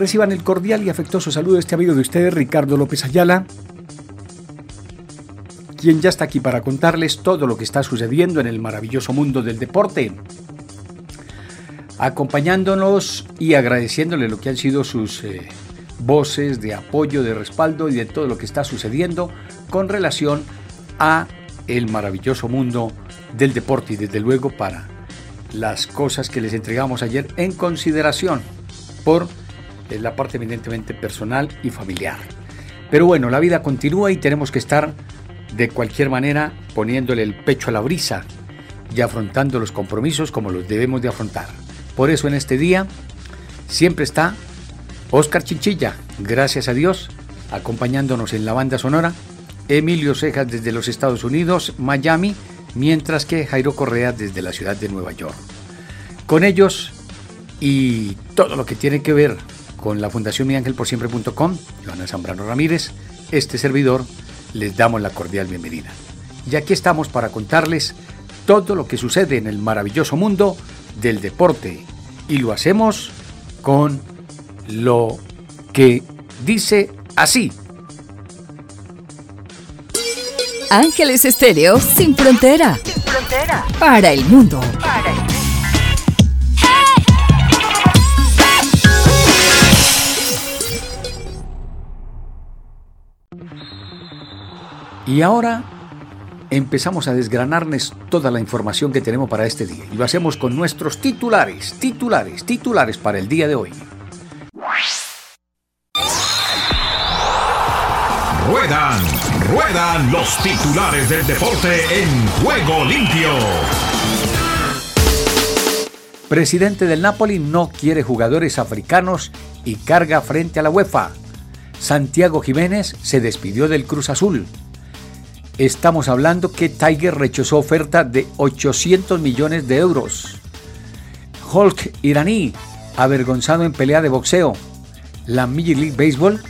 Reciban el cordial y afectuoso saludo de este amigo de ustedes, Ricardo López Ayala, quien ya está aquí para contarles todo lo que está sucediendo en el maravilloso mundo del deporte, acompañándonos y agradeciéndole lo que han sido sus eh, voces de apoyo, de respaldo y de todo lo que está sucediendo con relación a el maravilloso mundo del deporte y desde luego para las cosas que les entregamos ayer en consideración por es la parte evidentemente personal y familiar. Pero bueno, la vida continúa y tenemos que estar de cualquier manera poniéndole el pecho a la brisa y afrontando los compromisos como los debemos de afrontar. Por eso en este día siempre está Oscar Chinchilla, gracias a Dios, acompañándonos en la banda sonora, Emilio Cejas desde los Estados Unidos, Miami, mientras que Jairo Correa desde la ciudad de Nueva York. Con ellos y todo lo que tiene que ver con la Fundación miangelporsiempre.com, Joana Zambrano Ramírez, este servidor, les damos la cordial bienvenida. Y aquí estamos para contarles todo lo que sucede en el maravilloso mundo del deporte. Y lo hacemos con lo que dice así. Ángeles Estéreo sin frontera. Sin frontera. Para el mundo. Para el mundo. Y ahora empezamos a desgranarles toda la información que tenemos para este día. Y lo hacemos con nuestros titulares, titulares, titulares para el día de hoy. Ruedan, ruedan los titulares del deporte en juego limpio. Presidente del Napoli no quiere jugadores africanos y carga frente a la UEFA. Santiago Jiménez se despidió del Cruz Azul. Estamos hablando que Tiger rechazó oferta de 800 millones de euros. Hulk iraní, avergonzado en pelea de boxeo. La Major League Baseball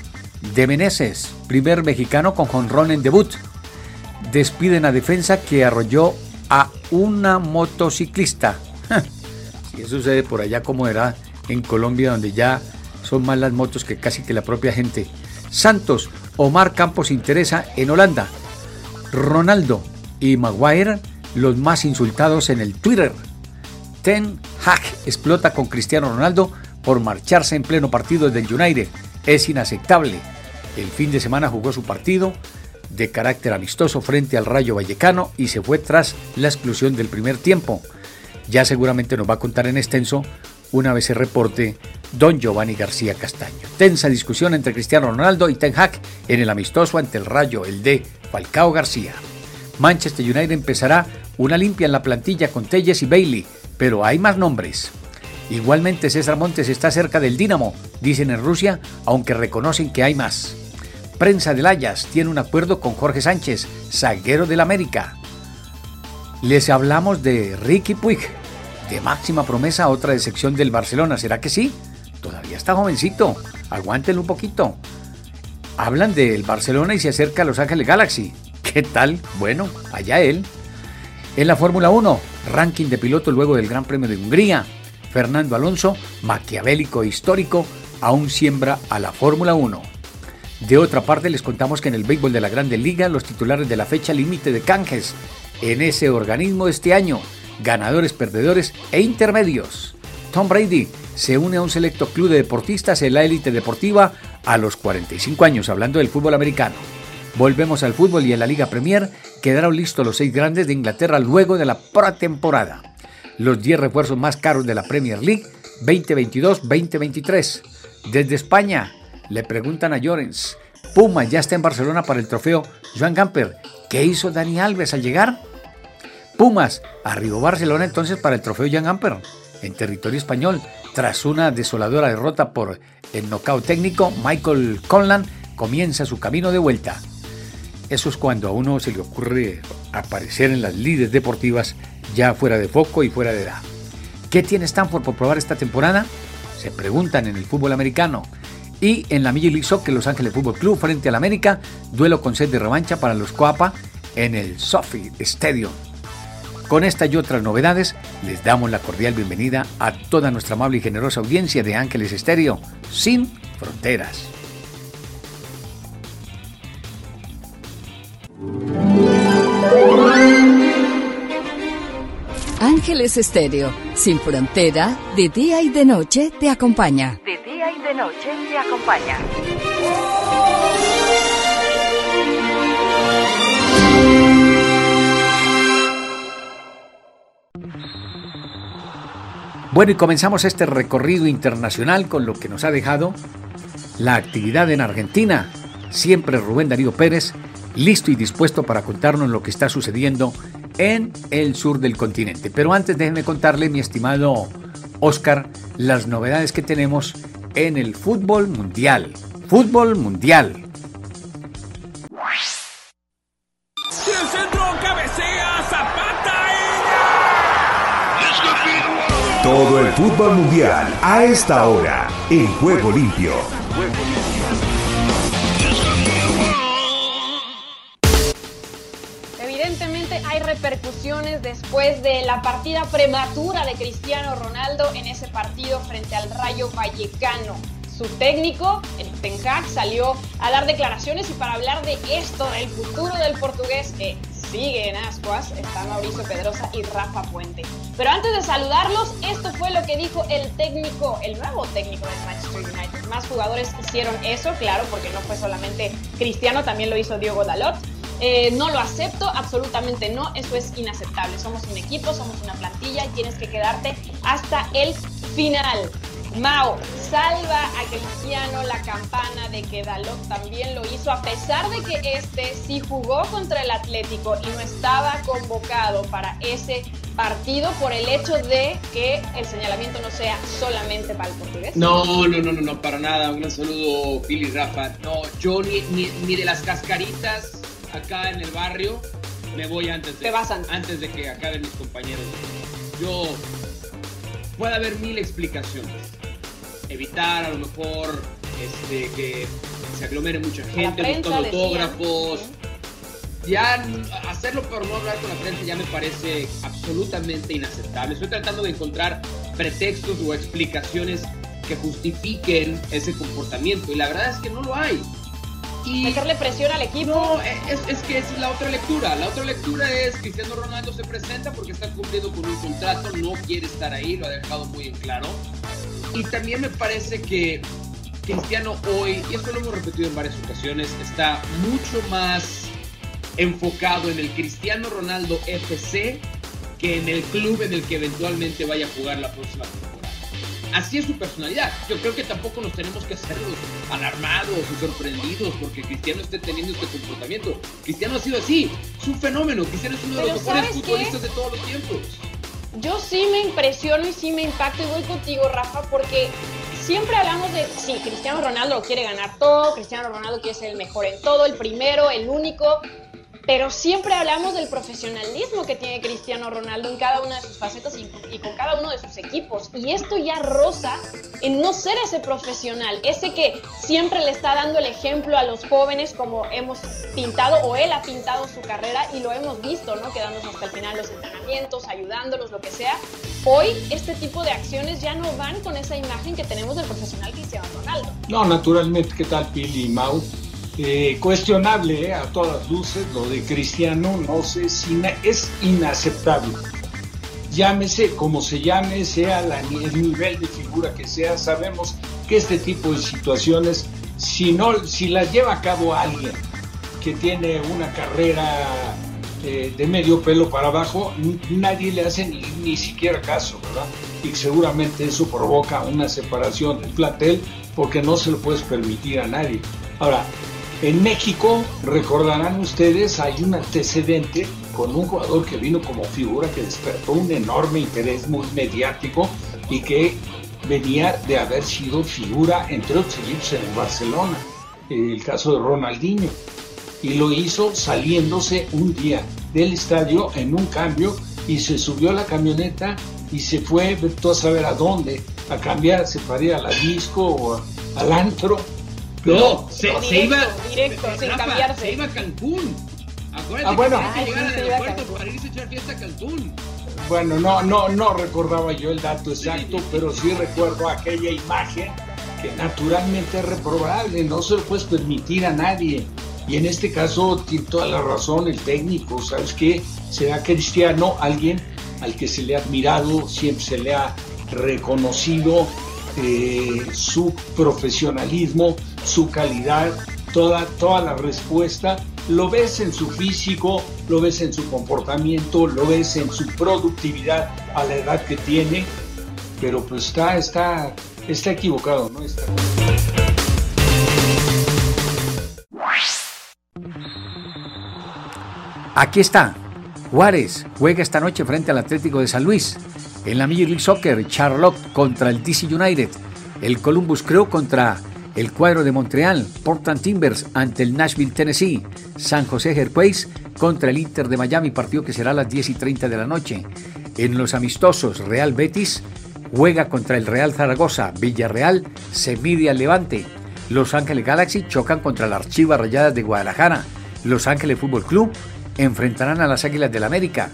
de Meneses, primer mexicano con jonrón en debut. Despiden a defensa que arrolló a una motociclista. si eso sucede por allá como era en Colombia, donde ya son más las motos que casi que la propia gente. Santos, Omar Campos interesa en Holanda. Ronaldo y Maguire los más insultados en el Twitter. Ten Hag explota con Cristiano Ronaldo por marcharse en pleno partido del United. Es inaceptable. El fin de semana jugó su partido de carácter amistoso frente al Rayo Vallecano y se fue tras la exclusión del primer tiempo. Ya seguramente nos va a contar en extenso una vez se reporte don Giovanni García Castaño. Tensa discusión entre Cristiano Ronaldo y Ten Hag en el amistoso ante el Rayo, el de Falcao García. Manchester United empezará una limpia en la plantilla con Telles y Bailey, pero hay más nombres. Igualmente César Montes está cerca del Dinamo, dicen en Rusia, aunque reconocen que hay más. Prensa del Ayas tiene un acuerdo con Jorge Sánchez, zaguero del América. Les hablamos de Ricky Puig, de máxima promesa, otra decepción del Barcelona. ¿Será que sí? Todavía está jovencito. Aguántenlo un poquito. Hablan del Barcelona y se acerca a Los Ángeles Galaxy. ¿Qué tal? Bueno, allá él. En la Fórmula 1, ranking de piloto luego del Gran Premio de Hungría. Fernando Alonso, maquiavélico e histórico, aún siembra a la Fórmula 1. De otra parte, les contamos que en el béisbol de la Grande Liga, los titulares de la fecha límite de canjes en ese organismo este año, ganadores, perdedores e intermedios. Tom Brady se une a un selecto club de deportistas en la élite deportiva a los 45 años, hablando del fútbol americano. Volvemos al fútbol y en la Liga Premier quedaron listos los seis grandes de Inglaterra luego de la pretemporada. Los 10 refuerzos más caros de la Premier League 2022-2023. Desde España le preguntan a Llorens, Puma ya está en Barcelona para el trofeo Joan Gamper. ¿Qué hizo Dani Alves al llegar? Pumas arribó Barcelona entonces para el trofeo Joan Gamper en territorio español tras una desoladora derrota por el nocaut técnico Michael Conlan comienza su camino de vuelta. Eso es cuando a uno se le ocurre aparecer en las líderes deportivas ya fuera de foco y fuera de edad. ¿Qué tiene Stanford por probar esta temporada? Se preguntan en el fútbol americano. Y en la Major League Soccer, Los Ángeles Fútbol Club frente al América, duelo con set de revancha para los Coapa en el Sophie Stadium. Con esta y otras novedades, les damos la cordial bienvenida a toda nuestra amable y generosa audiencia de Ángeles Estéreo, sin fronteras. Ángeles Estéreo, sin frontera, de día y de noche te acompaña. De día y de noche te acompaña. Bueno, y comenzamos este recorrido internacional con lo que nos ha dejado la actividad en Argentina. Siempre Rubén Darío Pérez, listo y dispuesto para contarnos lo que está sucediendo en el sur del continente. Pero antes déjenme contarle, mi estimado Oscar, las novedades que tenemos en el fútbol mundial. Fútbol mundial. Todo el fútbol mundial a esta hora en Juego Limpio. Evidentemente hay repercusiones después de la partida prematura de Cristiano Ronaldo en ese partido frente al Rayo Vallecano. Su técnico, el Ten salió a dar declaraciones y para hablar de esto, del futuro del portugués, que sigue en ascuas, está Mauricio Pedrosa y Rafa Puente. Pero antes de saludarlos, esto fue lo que dijo el técnico, el nuevo técnico del Manchester United. Más jugadores hicieron eso, claro, porque no fue solamente Cristiano, también lo hizo Diego Dalot. Eh, no lo acepto, absolutamente no, eso es inaceptable. Somos un equipo, somos una plantilla tienes que quedarte hasta el final. Mao salva a Cristiano la campana de que Dalot también lo hizo, a pesar de que este sí jugó contra el Atlético y no estaba convocado para ese partido por el hecho de que el señalamiento no sea solamente para el portugués. No, no, no, no, no, para nada. Un saludo, Phil y Rafa. No, yo ni, ni, de las cascaritas acá en el barrio me voy antes de, Te vas antes de que acaben mis compañeros. Yo puede haber mil explicaciones evitar a lo mejor este, que se aglomere mucha gente buscando autógrafos. Ya hacerlo por no hablar con la prensa ya me parece absolutamente inaceptable. Estoy tratando de encontrar pretextos o explicaciones que justifiquen ese comportamiento y la verdad es que no lo hay. Y meterle presión al equipo. No, es, es, que esa es la otra lectura. La otra lectura es Cristiano Ronaldo se presenta porque está cumpliendo con un contrato, no quiere estar ahí, lo ha dejado muy en claro. Y también me parece que Cristiano hoy, y esto lo hemos repetido en varias ocasiones, está mucho más enfocado en el Cristiano Ronaldo FC que en el club en el que eventualmente vaya a jugar la próxima temporada. Así es su personalidad. Yo creo que tampoco nos tenemos que hacer los alarmados y sorprendidos porque Cristiano esté teniendo este comportamiento. Cristiano ha sido así, es un fenómeno. Cristiano es uno de los mejores futbolistas de todos los tiempos yo sí me impresiono y sí me impacto y voy contigo, Rafa, porque siempre hablamos de, sí, Cristiano Ronaldo quiere ganar todo, Cristiano Ronaldo quiere ser el mejor en todo, el primero, el único, pero siempre hablamos del profesionalismo que tiene Cristiano Ronaldo en cada una de sus facetas y, con cada uno de sus equipos. Y esto ya roza en no ser ese profesional, ese que siempre le está dando el ejemplo a los jóvenes como hemos pintado o él ha pintado su carrera y lo hemos visto, ¿no? Quedándonos hasta el final los entrenamientos, ayudándolos, lo que sea. Hoy este tipo de acciones ya no van con esa imagen que tenemos del profesional Cristiano Ronaldo. No, naturalmente, ¿qué tal Pili y Mau? Eh, cuestionable eh, a todas luces lo de Cristiano, no sé si es inaceptable. Llámese como se llame, sea el nivel de figura que sea, sabemos que este tipo de situaciones, si, no, si las lleva a cabo alguien que tiene una carrera eh, de medio pelo para abajo, nadie le hace ni, ni siquiera caso, ¿verdad? Y seguramente eso provoca una separación del plantel porque no se lo puedes permitir a nadie. Ahora, en México, recordarán ustedes, hay un antecedente con un jugador que vino como figura que despertó un enorme interés muy mediático y que venía de haber sido figura entre otros equipos en el Barcelona. el caso de Ronaldinho. Y lo hizo saliéndose un día del estadio en un cambio y se subió a la camioneta y se fue, tú a saber a dónde, a cambiarse para ir a la disco o al antro. No, se, iba directo, sin cambiarse. Se iba a Cancún. Acuérdate ah, bueno. que llegar al aeropuerto para irse a echar fiesta a Cancún. Bueno, no, no, no recordaba yo el dato exacto, pero sí recuerdo aquella imagen que naturalmente es reprobable, no se lo puedes permitir a nadie. Y en este caso tiene toda la razón el técnico, ¿sabes qué? Será cristiano alguien al que se le ha admirado, siempre se le ha reconocido eh, su profesionalismo, su calidad, toda, toda la respuesta. Lo ves en su físico, lo ves en su comportamiento, lo ves en su productividad a la edad que tiene, pero pues está, está, está equivocado, ¿no? Está... Aquí está. Juárez juega esta noche frente al Atlético de San Luis. En la Major League Soccer, Charlotte contra el DC United. El Columbus Crew contra el cuadro de Montreal. Portland Timbers ante el Nashville, Tennessee. San José Earthquakes contra el Inter de Miami, partido que será a las 10 y 30 de la noche. En los amistosos, Real Betis juega contra el Real Zaragoza. Villarreal se mide al Levante. Los Ángeles Galaxy chocan contra la Archiva Rayadas de Guadalajara. Los Ángeles Fútbol Club enfrentarán a las Águilas del América.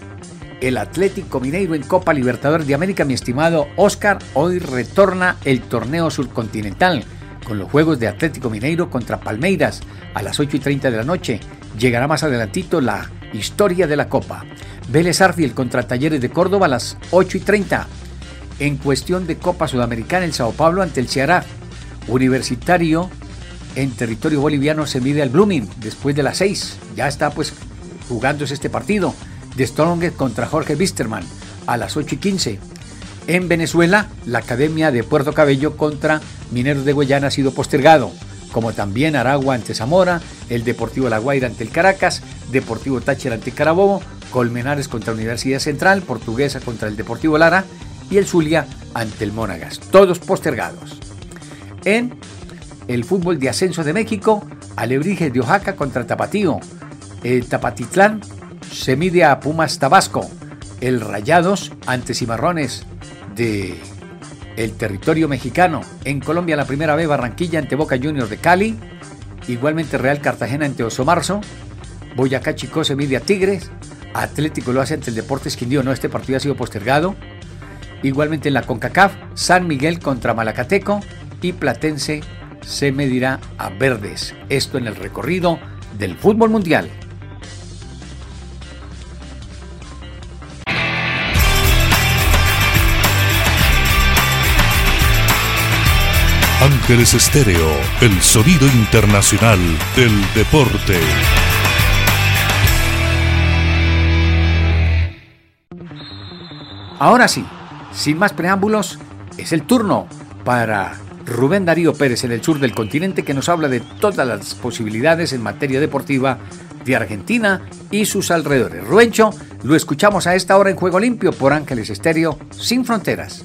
El Atlético Mineiro en Copa Libertadores de América, mi estimado Oscar, hoy retorna el torneo subcontinental con los juegos de Atlético Mineiro contra Palmeiras a las 8 y 30 de la noche. Llegará más adelantito la historia de la Copa. Vélez Arfiel contra Talleres de Córdoba a las 8 y 30. En cuestión de Copa Sudamericana, el Sao Paulo ante el Ceará. Universitario en territorio boliviano se mide al Blooming después de las 6. Ya está pues jugándose este partido de Strongest contra Jorge Wisterman a las 8 y 15. En Venezuela, la Academia de Puerto Cabello contra Mineros de Guayana ha sido postergado, como también Aragua ante Zamora, el Deportivo La Guaira ante el Caracas, Deportivo Táchira ante Carabobo, Colmenares contra Universidad Central, Portuguesa contra el Deportivo Lara y el Zulia ante el Mónagas, todos postergados. En el fútbol de ascenso de México, Alebrijes de Oaxaca contra Tapatío, el Tapatitlán se mide a Pumas Tabasco. El Rayados ante Cimarrones de el territorio mexicano. En Colombia la primera vez Barranquilla ante Boca Juniors de Cali. Igualmente Real Cartagena ante Oso Marzo. Boyacá Chico se mide a Tigres. Atlético lo hace ante el Deportes Quindío. No, este partido ha sido postergado. Igualmente en la CONCACAF, San Miguel contra Malacateco y Platense se medirá a Verdes. Esto en el recorrido del fútbol mundial. Ángeles Estéreo, el sonido internacional del deporte. Ahora sí, sin más preámbulos, es el turno para Rubén Darío Pérez en el sur del continente que nos habla de todas las posibilidades en materia deportiva de Argentina y sus alrededores. Ruencho, lo escuchamos a esta hora en Juego Limpio por Ángeles Estéreo, sin fronteras.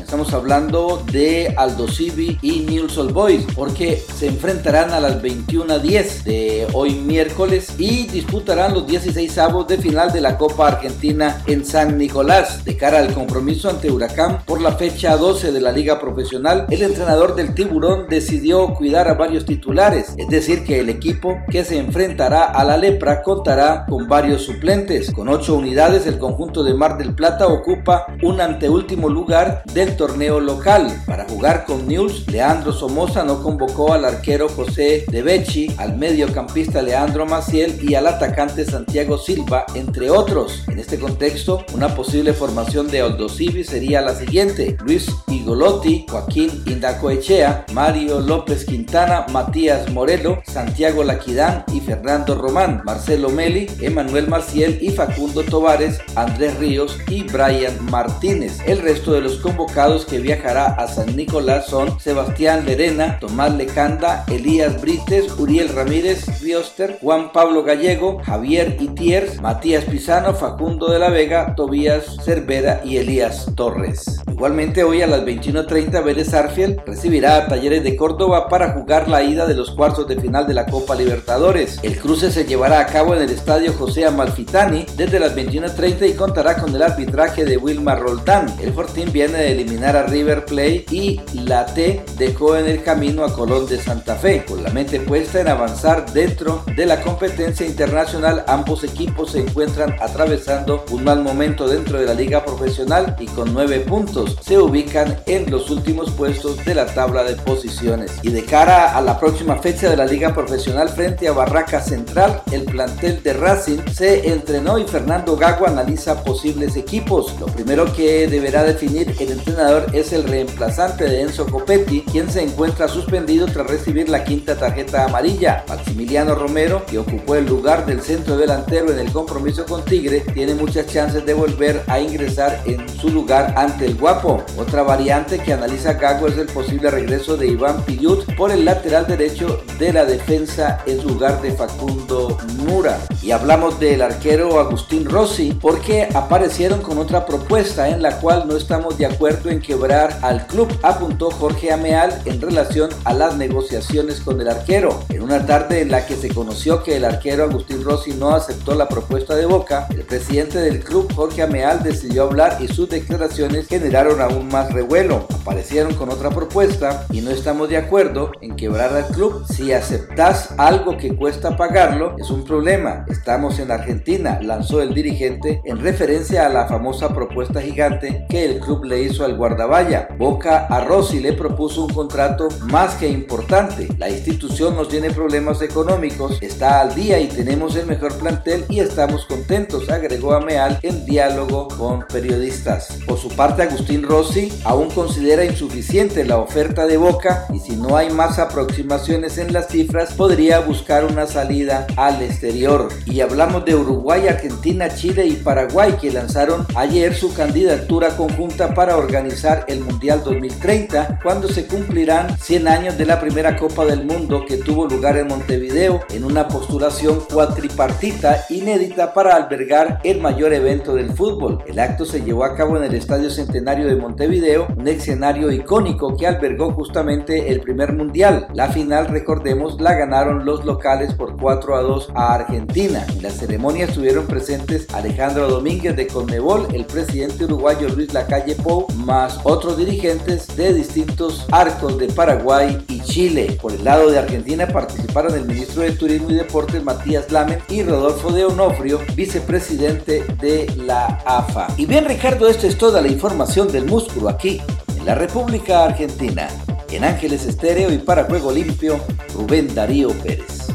Estamos hablando de Aldo Civi y Newell's Old Boys porque se enfrentarán a las 21.10 de hoy miércoles y disputarán los 16 avos de final de la Copa Argentina en San Nicolás. De cara al compromiso ante Huracán por la fecha 12 de la Liga Profesional, el entrenador del Tiburón decidió cuidar a varios titulares, es decir que el equipo que se enfrentará a la Lepra contará con varios suplentes. Con 8 unidades el conjunto de Mar del Plata ocupa un anteúltimo lugar del torneo local. Para jugar con News, Leandro Somoza no convocó al arquero José De Becci, al mediocampista Leandro Maciel y al atacante Santiago Silva, entre otros. En este contexto, una posible formación de Aldosivi sería la siguiente: Luis Igolotti, Joaquín Indacoechea, Mario López Quintana, Matías Morelo, Santiago Laquidán y Fernando Román, Marcelo Meli, Emanuel Maciel y Facundo Tovares, Andrés Ríos y Brian Martínez. El resto de los convocados que viajará a San Nicolás son Sebastián Lerena, Tomás Lecanda, Elías Brites, Uriel Ramírez Rioster, Juan Pablo Gallego, Javier Itiers, Matías Pizano, Facundo de la Vega, Tobías Cervera y Elías Torres. Igualmente hoy a las 21.30 Vélez Arfiel recibirá a Talleres de Córdoba para jugar la ida de los cuartos de final de la Copa Libertadores. El cruce se llevará a cabo en el estadio José Amalfitani desde las 21.30 y contará con el arbitraje de Wilmar Roldán. El Fortín viene de eliminar a River Plate y la T dejó en el camino a Colón de Santa Fe. Con la mente puesta en avanzar dentro de la competencia internacional, ambos equipos se encuentran atravesando un mal momento dentro de la liga profesional y con nueve puntos se ubican en los últimos puestos de la tabla de posiciones. Y de cara a la próxima fecha de la liga profesional frente a Barraca Central, el plantel de Racing se entrenó y Fernando Gago analiza posibles equipos. Lo primero que deberá definir el entrenador es el reemplazante de Enzo Copetti, quien se encuentra suspendido tras recibir la quinta tarjeta amarilla. Maximiliano Romero, que ocupó el lugar del centro delantero en el compromiso con Tigre, tiene muchas chances de volver a ingresar en su lugar ante el Otra variante que analiza Gago es el posible regreso de Iván Pillut por el lateral derecho de la defensa en lugar de Facundo Mura. Y hablamos del arquero Agustín Rossi porque aparecieron con otra propuesta en la cual no estamos de acuerdo en quebrar al club, apuntó Jorge Ameal en relación a las negociaciones con el arquero. En una tarde en la que se conoció que el arquero Agustín Rossi no aceptó la propuesta de Boca, el presidente del club Jorge Ameal decidió hablar y sus declaraciones generaron aún más revuelo. Aparecieron con otra propuesta y no estamos de acuerdo en quebrar al club. Si aceptas algo que cuesta pagarlo, es un problema. Estamos en Argentina, lanzó el dirigente en referencia a la famosa propuesta gigante que el club le hizo al guardaballa. Boca a Rossi le propuso un contrato más que importante. La institución nos tiene problemas económicos, está al día y tenemos el mejor plantel y estamos contentos, agregó Ameal en diálogo con periodistas. Por su parte, Agustín Rossi aún considera insuficiente la oferta de Boca y si no hay más aproximaciones en las cifras, podría buscar una salida al exterior. Y hablamos de Uruguay, Argentina, Chile y Paraguay que lanzaron ayer su candidatura conjunta para organizar el Mundial 2030 cuando se cumplirán 100 años de la primera Copa del Mundo que tuvo lugar en Montevideo en una postulación cuatripartita inédita para albergar el mayor evento del fútbol. El acto se llevó a cabo en el Estadio Centenario de Montevideo, un escenario icónico que albergó justamente el primer mundial. La final, recordemos, la ganaron los locales por 4 a 2 a Argentina. En la ceremonia estuvieron presentes Alejandro Domínguez de Conmebol, el presidente uruguayo Luis Lacalle Pou, más otros dirigentes de distintos arcos de Paraguay y Chile. Por el lado de Argentina participaron el ministro de Turismo y Deportes Matías Lamen y Rodolfo de Onofrio, vicepresidente de la AFA. Y bien Ricardo, esto es toda la información del músculo aquí la República Argentina. En Ángeles Estéreo y para Juego Limpio, Rubén Darío Pérez.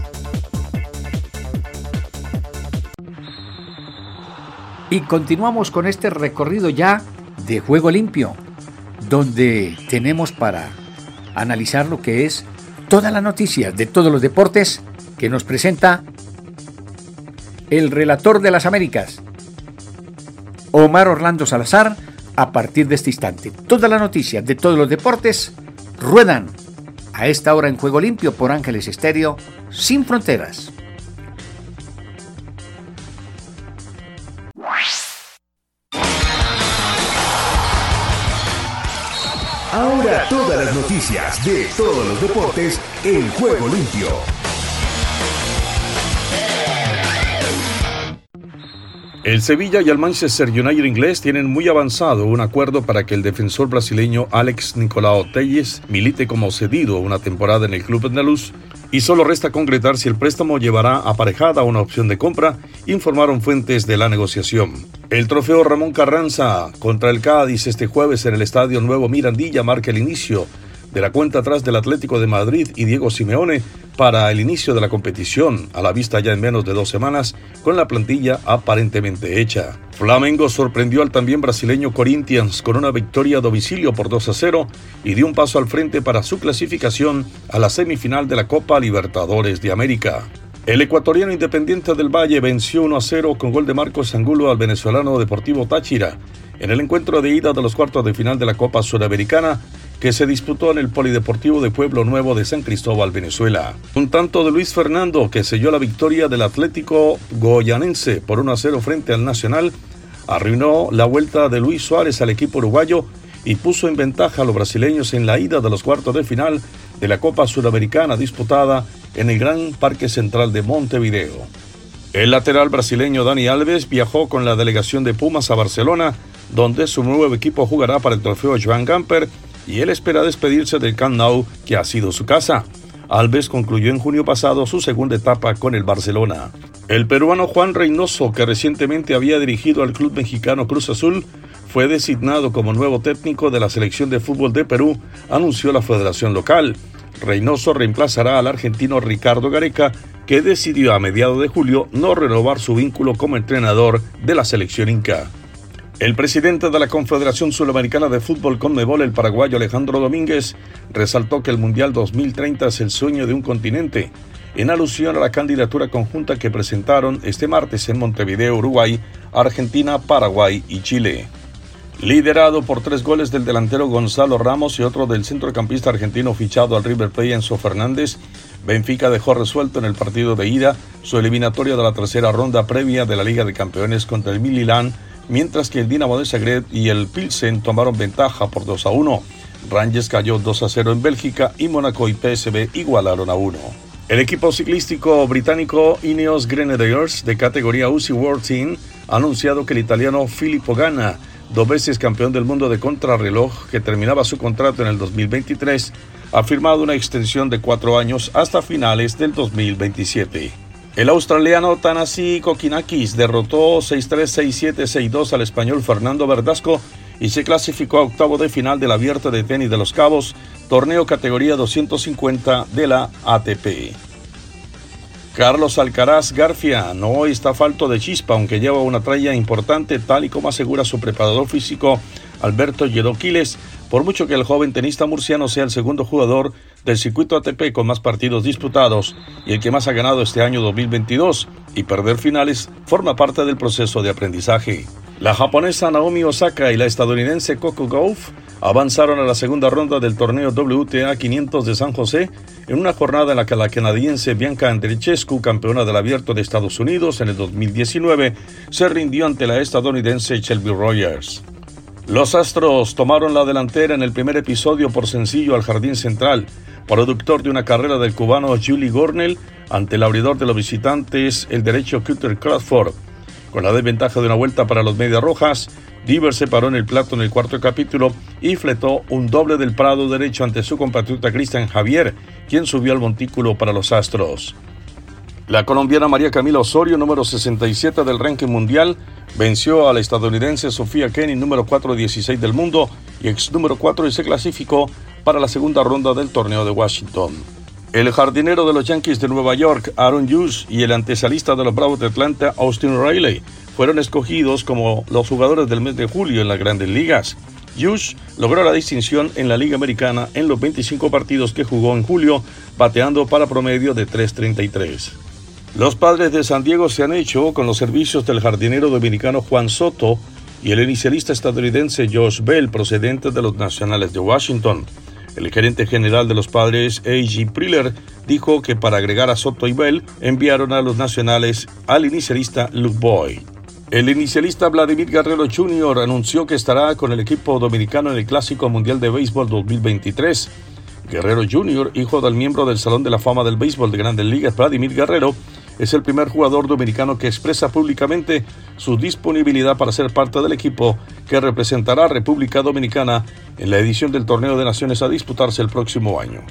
Y continuamos con este recorrido ya de Juego Limpio, donde tenemos para analizar lo que es toda la noticia de todos los deportes que nos presenta el relator de las Américas, Omar Orlando Salazar, a partir de este instante. Toda la noticia de todos los deportes ruedan a esta hora en Juego Limpio por Ángeles Estéreo, sin fronteras. Ahora todas las noticias de todos los deportes en Juego Limpio. El Sevilla y el Manchester United inglés tienen muy avanzado un acuerdo para que el defensor brasileño Alex Nicolao Telles milite como cedido una temporada en el club andaluz y solo resta concretar si el préstamo llevará aparejada una opción de compra, informaron fuentes de la negociación. El trofeo Ramón Carranza contra el Cádiz este jueves en el Estadio Nuevo Mirandilla marca el inicio de la cuenta atrás del Atlético de Madrid y Diego Simeone para el inicio de la competición, a la vista ya en menos de dos semanas, con la plantilla aparentemente hecha. Flamengo sorprendió al también brasileño Corinthians con una victoria a domicilio por 2 a 0 y dio un paso al frente para su clasificación a la semifinal de la Copa Libertadores de América. El ecuatoriano Independiente del Valle venció 1 a 0 con gol de Marcos Angulo al venezolano Deportivo Táchira en el encuentro de ida de los cuartos de final de la Copa Sudamericana que se disputó en el Polideportivo de Pueblo Nuevo de San Cristóbal, Venezuela. Un tanto de Luis Fernando que selló la victoria del Atlético Goyanense por 1 a 0 frente al Nacional, arruinó la vuelta de Luis Suárez al equipo uruguayo y puso en ventaja a los brasileños en la ida de los cuartos de final de la Copa Sudamericana disputada en el Gran Parque Central de Montevideo. El lateral brasileño Dani Alves viajó con la delegación de Pumas a Barcelona, donde su nuevo equipo jugará para el trofeo Joan Gamper y él espera despedirse del Camp que ha sido su casa. Alves concluyó en junio pasado su segunda etapa con el Barcelona. El peruano Juan Reynoso, que recientemente había dirigido al club mexicano Cruz Azul, fue designado como nuevo técnico de la selección de fútbol de Perú, anunció la federación local. Reynoso reemplazará al argentino Ricardo Gareca, que decidió a mediados de julio no renovar su vínculo como entrenador de la selección inca. El presidente de la Confederación Sudamericana de Fútbol Conmebol, el paraguayo Alejandro Domínguez, resaltó que el Mundial 2030 es el sueño de un continente, en alusión a la candidatura conjunta que presentaron este martes en Montevideo, Uruguay, Argentina, Paraguay y Chile. Liderado por tres goles del delantero Gonzalo Ramos y otro del centrocampista argentino fichado al River Plate Enzo Fernández, Benfica dejó resuelto en el partido de ida su eliminatoria de la tercera ronda previa de la Liga de Campeones contra el Milan mientras que el Dinamo de Zagreb y el Pilsen tomaron ventaja por 2 a 1. Rangers cayó 2 a 0 en Bélgica y Mónaco y PSV igualaron a 1. El equipo ciclístico británico Ineos Grenadiers de categoría UCI World Team ha anunciado que el italiano Filippo Ganna, dos veces campeón del mundo de contrarreloj que terminaba su contrato en el 2023, ha firmado una extensión de cuatro años hasta finales del 2027. El australiano Tanasi Kokinakis derrotó 6-3, 6-7, 6-2 al español Fernando Verdasco y se clasificó a octavo de final del Abierto de Tenis de los Cabos, torneo categoría 250 de la ATP. Carlos Alcaraz Garfia no está falto de chispa, aunque lleva una tralla importante, tal y como asegura su preparador físico Alberto Yedoquiles, por mucho que el joven tenista murciano sea el segundo jugador del circuito ATP con más partidos disputados y el que más ha ganado este año 2022, y perder finales forma parte del proceso de aprendizaje. La japonesa Naomi Osaka y la estadounidense Coco Gauff avanzaron a la segunda ronda del torneo WTA 500 de San José en una jornada en la que la canadiense Bianca Andreescu, campeona del Abierto de Estados Unidos en el 2019, se rindió ante la estadounidense Shelby Rogers. Los Astros tomaron la delantera en el primer episodio por sencillo al Jardín Central, productor de una carrera del cubano Julie Gornell ante el abridor de los visitantes, el derecho Cutter Crawford. Con la desventaja de una vuelta para los Medias Rojas, Diver se paró en el plato en el cuarto capítulo y fletó un doble del Prado derecho ante su compatriota Cristian Javier, quien subió al montículo para los Astros. La colombiana María Camila Osorio, número 67 del ranking mundial, venció a la estadounidense Sofía Kenny, número 416 del mundo y ex número 4 y se clasificó para la segunda ronda del torneo de Washington. El jardinero de los Yankees de Nueva York, Aaron Hughes, y el antesalista de los Bravos de Atlanta, Austin Riley, fueron escogidos como los jugadores del mes de julio en las grandes ligas. Hughes logró la distinción en la Liga Americana en los 25 partidos que jugó en julio, bateando para promedio de 3.33. Los padres de San Diego se han hecho con los servicios del jardinero dominicano Juan Soto y el inicialista estadounidense Josh Bell, procedente de los Nacionales de Washington. El gerente general de los padres, A.G. Priller, dijo que para agregar a Soto y Bell enviaron a los nacionales al inicialista Luke Boy. El inicialista Vladimir Guerrero Jr. anunció que estará con el equipo dominicano en el Clásico Mundial de Béisbol 2023. Guerrero Jr., hijo del miembro del Salón de la Fama del Béisbol de Grandes Ligas, Vladimir Guerrero, es el primer jugador dominicano que expresa públicamente su disponibilidad para ser parte del equipo que representará a República Dominicana en la edición del Torneo de Naciones a disputarse el próximo año.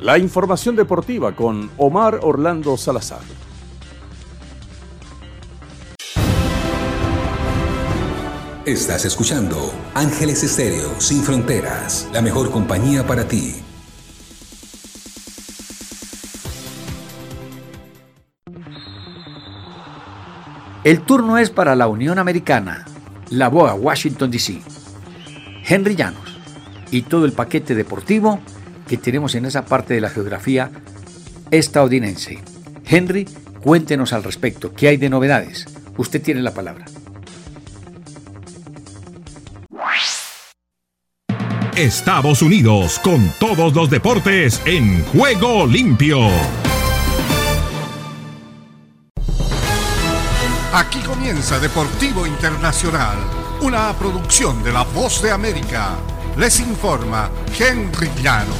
La información deportiva con Omar Orlando Salazar. Estás escuchando Ángeles Estéreo Sin Fronteras, la mejor compañía para ti. El turno es para la Unión Americana, la BOA Washington DC, Henry Llanos y todo el paquete deportivo que tenemos en esa parte de la geografía estadounidense. Henry, cuéntenos al respecto, ¿qué hay de novedades? Usted tiene la palabra. Estados Unidos con todos los deportes en juego limpio. Aquí comienza Deportivo Internacional, una producción de La Voz de América. Les informa Henry Llanos.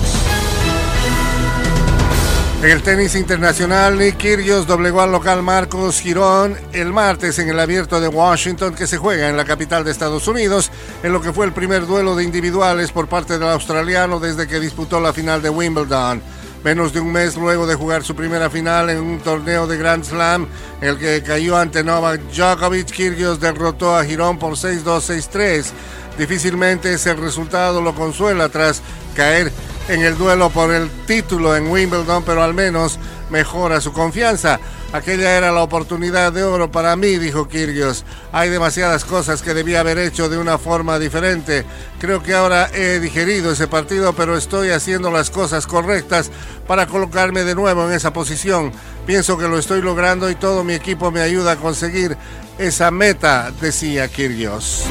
En el tenis internacional, Nick Kyrgios doblegó al local Marcos Girón el martes en el abierto de Washington que se juega en la capital de Estados Unidos, en lo que fue el primer duelo de individuales por parte del australiano desde que disputó la final de Wimbledon. Menos de un mes luego de jugar su primera final en un torneo de Grand Slam, el que cayó ante Novak Djokovic, Kyrgios derrotó a Girón por 6-2, 6-3. Difícilmente ese resultado lo consuela tras caer en el duelo por el título en Wimbledon, pero al menos mejora su confianza. Aquella era la oportunidad de oro para mí, dijo Kyrgios. Hay demasiadas cosas que debía haber hecho de una forma diferente. Creo que ahora he digerido ese partido, pero estoy haciendo las cosas correctas para colocarme de nuevo en esa posición. Pienso que lo estoy logrando y todo mi equipo me ayuda a conseguir esa meta, decía Kyrgios.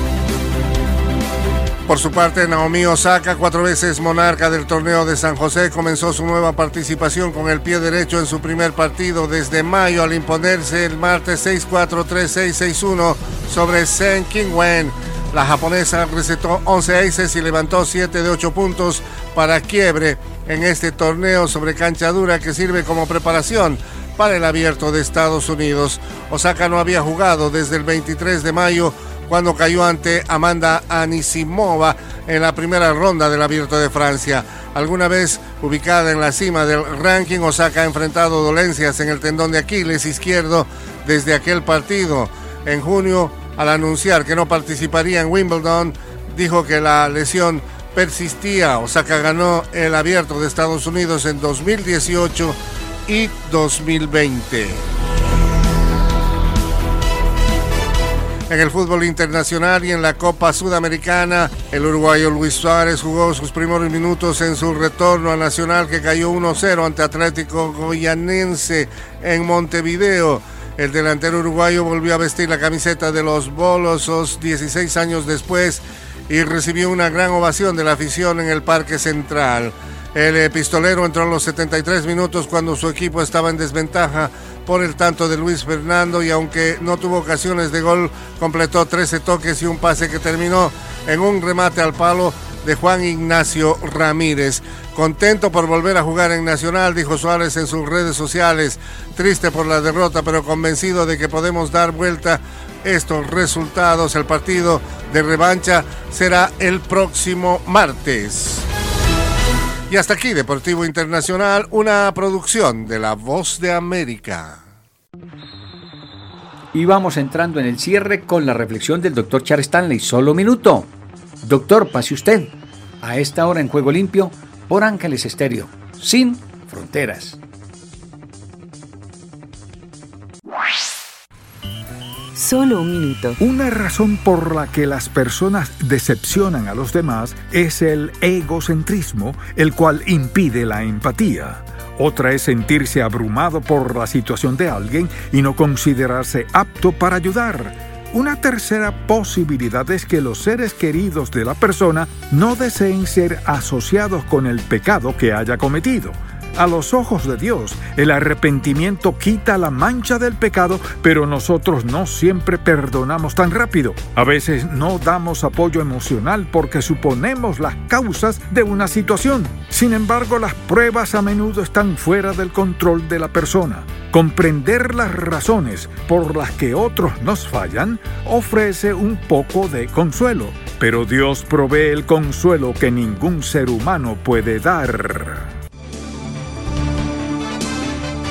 Por su parte, Naomi Osaka, cuatro veces monarca del torneo de San José, comenzó su nueva participación con el pie derecho en su primer partido desde mayo al imponerse el martes 6-4-3-6-6-1 sobre Sen Wen. La japonesa recetó 11 aces y levantó 7 de 8 puntos para quiebre en este torneo sobre cancha dura que sirve como preparación para el abierto de Estados Unidos. Osaka no había jugado desde el 23 de mayo cuando cayó ante Amanda Anisimova en la primera ronda del Abierto de Francia. Alguna vez ubicada en la cima del ranking, Osaka ha enfrentado dolencias en el tendón de Aquiles izquierdo desde aquel partido. En junio, al anunciar que no participaría en Wimbledon, dijo que la lesión persistía. Osaka ganó el Abierto de Estados Unidos en 2018 y 2020. En el fútbol internacional y en la Copa Sudamericana, el uruguayo Luis Suárez jugó sus primeros minutos en su retorno a Nacional que cayó 1-0 ante Atlético Goyanense en Montevideo. El delantero uruguayo volvió a vestir la camiseta de los Bolosos 16 años después y recibió una gran ovación de la afición en el Parque Central. El pistolero entró en los 73 minutos cuando su equipo estaba en desventaja por el tanto de Luis Fernando y aunque no tuvo ocasiones de gol, completó 13 toques y un pase que terminó en un remate al palo de Juan Ignacio Ramírez. Contento por volver a jugar en Nacional, dijo Suárez en sus redes sociales. Triste por la derrota, pero convencido de que podemos dar vuelta estos resultados. El partido de revancha será el próximo martes. Y hasta aquí, Deportivo Internacional, una producción de La Voz de América. Y vamos entrando en el cierre con la reflexión del doctor Charles Stanley. Solo minuto. Doctor, pase usted. A esta hora en Juego Limpio por Ángeles Estéreo. Sin fronteras. Solo un minuto. Una razón por la que las personas decepcionan a los demás es el egocentrismo, el cual impide la empatía. Otra es sentirse abrumado por la situación de alguien y no considerarse apto para ayudar. Una tercera posibilidad es que los seres queridos de la persona no deseen ser asociados con el pecado que haya cometido. A los ojos de Dios, el arrepentimiento quita la mancha del pecado, pero nosotros no siempre perdonamos tan rápido. A veces no damos apoyo emocional porque suponemos las causas de una situación. Sin embargo, las pruebas a menudo están fuera del control de la persona. Comprender las razones por las que otros nos fallan ofrece un poco de consuelo, pero Dios provee el consuelo que ningún ser humano puede dar.